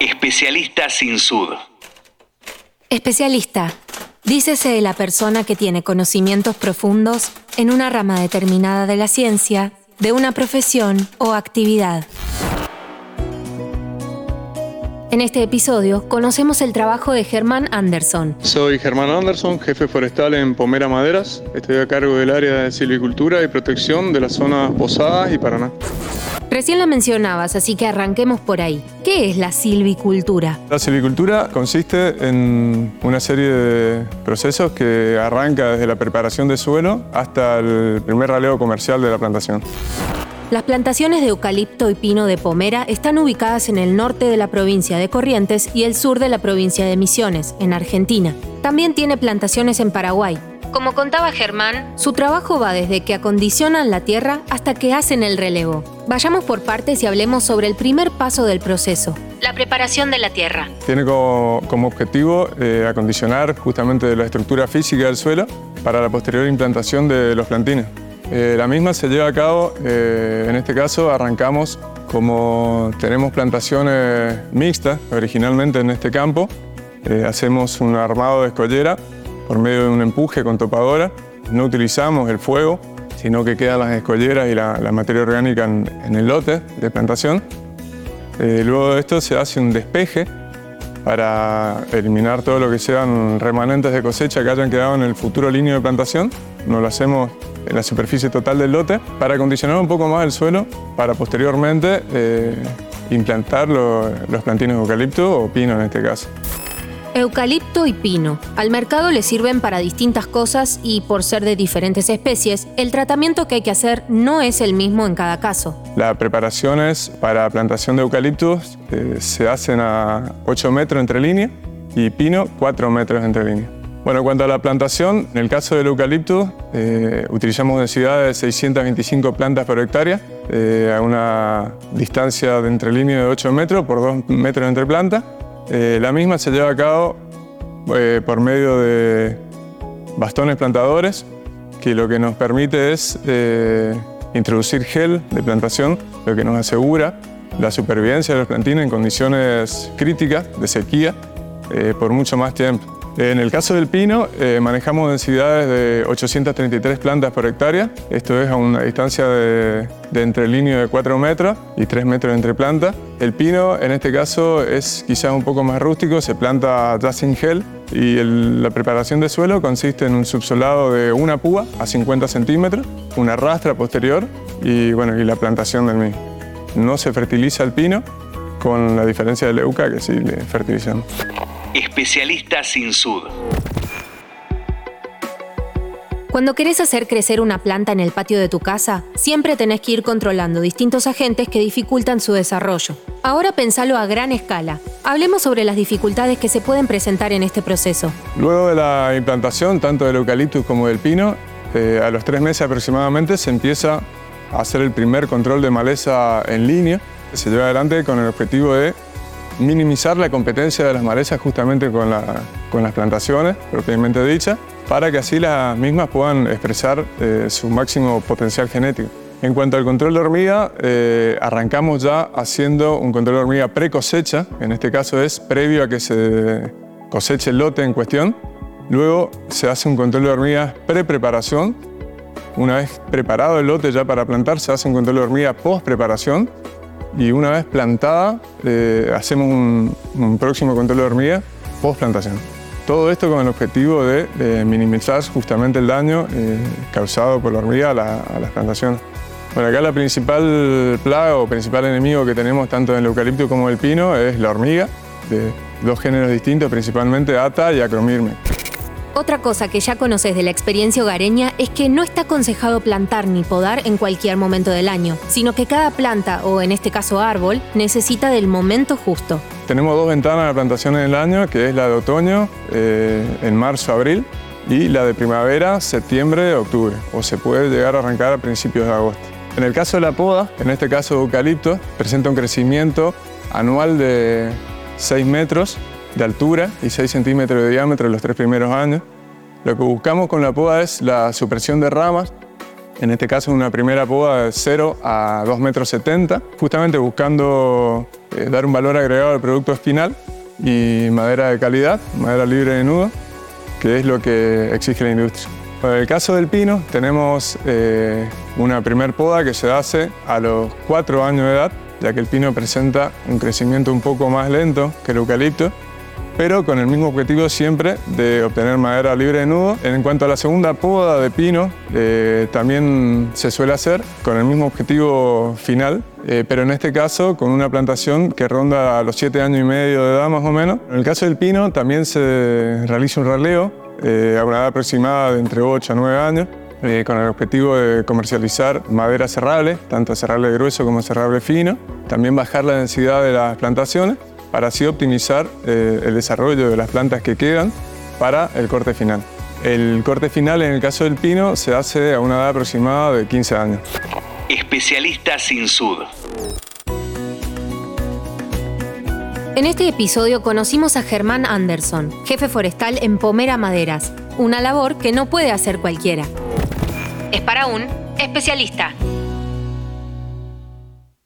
Especialista sin sud. Especialista. Dícese de la persona que tiene conocimientos profundos en una rama determinada de la ciencia, de una profesión o actividad. En este episodio conocemos el trabajo de Germán Anderson. Soy Germán Anderson, jefe forestal en Pomera Maderas. Estoy a cargo del área de silvicultura y protección de las zonas Posadas y Paraná. Recién la mencionabas, así que arranquemos por ahí. ¿Qué es la silvicultura? La silvicultura consiste en una serie de procesos que arranca desde la preparación de suelo hasta el primer raleo comercial de la plantación. Las plantaciones de eucalipto y pino de Pomera están ubicadas en el norte de la provincia de Corrientes y el sur de la provincia de Misiones, en Argentina. También tiene plantaciones en Paraguay. Como contaba Germán, su trabajo va desde que acondicionan la tierra hasta que hacen el relevo. Vayamos por partes y hablemos sobre el primer paso del proceso, la preparación de la tierra. Tiene como, objetivo eh, acondicionar justamente la estructura física del suelo para la posterior implantación de los plantines. Eh, la misma se lleva a cabo, eh, en este caso arrancamos como tenemos plantaciones mixtas originalmente en este campo, eh, hacemos un armado de escollera por medio de un empuje con topadora, no utilizamos el fuego, sino que quedan las escolleras y la, materia orgánica en, en, el lote de plantación. luego de esto se hace un despeje para eliminar todo lo que sean remanentes de cosecha que hayan quedado en el futuro línea de plantación. Nos lo hacemos en la superficie total del lote para acondicionar un poco más el suelo para posteriormente eh, implantar los plantines de eucalipto o pino en este caso. Eucalipto y pino. Al mercado le sirven para distintas cosas y por ser de diferentes especies, el tratamiento que hay que hacer no es el mismo en cada caso. Las preparaciones para plantación de eucaliptos eh, se hacen a 8 metros entre línea y pino 4 metros entre línea. Bueno, cuanto a la plantación, en el caso del eucalipto, eh, utilizamos densidad de 625 plantas por hectárea, eh, a una distancia de entrelíneo de 8 metros por 2 metros entre plantas. Eh, la misma se lleva a cabo por medio de bastones plantadores, que lo que nos permite es introducir gel de plantación, lo que nos asegura la supervivencia de los plantines en condiciones críticas de sequía por mucho más tiempo. En el caso del pino, eh, manejamos densidades de 833 plantas por hectárea. Esto es a una distancia de, de entrelíneo de 4 metros y 3 metros entre plantas. El pino, en este caso, es quizás un poco más rústico, se planta ya sin gel y la preparación de suelo consiste en un subsolado de una púa a 50 centímetros, una rastra posterior y, bueno, y la plantación del mismo. No se fertiliza el pino, con la diferencia del euca que sí le fertilizamos. Especialista sin sud. Cuando querés hacer crecer una planta en el patio de tu casa, siempre tenés que ir controlando distintos agentes que dificultan su desarrollo. Ahora pensalo a gran escala. Hablemos sobre las dificultades que se pueden presentar en este proceso. Luego de la implantación, tanto del eucaliptus como del pino, eh, a los tres meses aproximadamente se empieza a hacer el primer control de maleza en línea. Se lleva adelante con el objetivo de minimizar la competencia de las malezas justamente con, las plantaciones propiamente dichas, para que así las mismas puedan expresar eh, su máximo potencial genético. En cuanto al control de hormiga, eh, arrancamos ya haciendo un control de hormiga pre-cosecha, en este caso es previo a que se coseche el lote en cuestión. Luego se hace un control de hormigas pre-preparación. Una vez preparado el lote ya para plantar, se hace un control de hormiga post-preparación y una vez plantada eh, hacemos un, próximo control de hormiga post plantación. Todo esto con el objetivo de, minimizar justamente el daño eh, causado por la hormiga a, las plantaciones. Bueno, acá la principal plaga o principal enemigo que tenemos tanto en el eucalipto como en el pino es la hormiga, de dos géneros distintos, principalmente Ata y Acromirme. Otra cosa que ya conoces de la experiencia hogareña es que no está aconsejado plantar ni podar en cualquier momento del año, sino que cada planta, o en este caso árbol, necesita del momento justo. Tenemos dos ventanas de plantación en el año, que es la de otoño, eh, en marzo-abril, y la de primavera, septiembre-octubre, o se puede llegar a arrancar a principios de agosto. En el caso de la poda, en este caso eucalipto, presenta un crecimiento anual de 6 metros de altura y 6 centímetros de diámetro en los tres primeros años. Lo que buscamos con la poda es la supresión de ramas En este caso una primera poda de 0 a 2,70 metros, justamente buscando eh, dar un valor agregado al producto espinal y madera de calidad, madera libre de nudo, que es lo que exige la industria. En el caso del pino tenemos eh, una primer poda que se hace a los 4 años de edad, ya que el pino presenta un crecimiento un poco más lento que el eucalipto pero con el mismo objetivo siempre de obtener madera libre de nudo. En cuanto a la segunda poda de pino, eh, también se suele hacer con el mismo objetivo final, eh, pero en este caso con una plantación que ronda los 7 años y medio de edad más o menos. En el caso del pino también se realiza un raleo eh, a una edad aproximada de entre 8 a 9 años. con el objetivo de comercializar madera cerrable, tanto cerrable grueso como cerrable fino, también bajar la densidad de las plantaciones para así optimizar eh, el desarrollo de las plantas que quedan para el corte final. El corte final en el caso del pino se hace a una edad aproximada de 15 años. Especialista sin sud. En este episodio conocimos a Germán Anderson, jefe forestal en Pomera Maderas, una labor que no puede hacer cualquiera. Es para un especialista.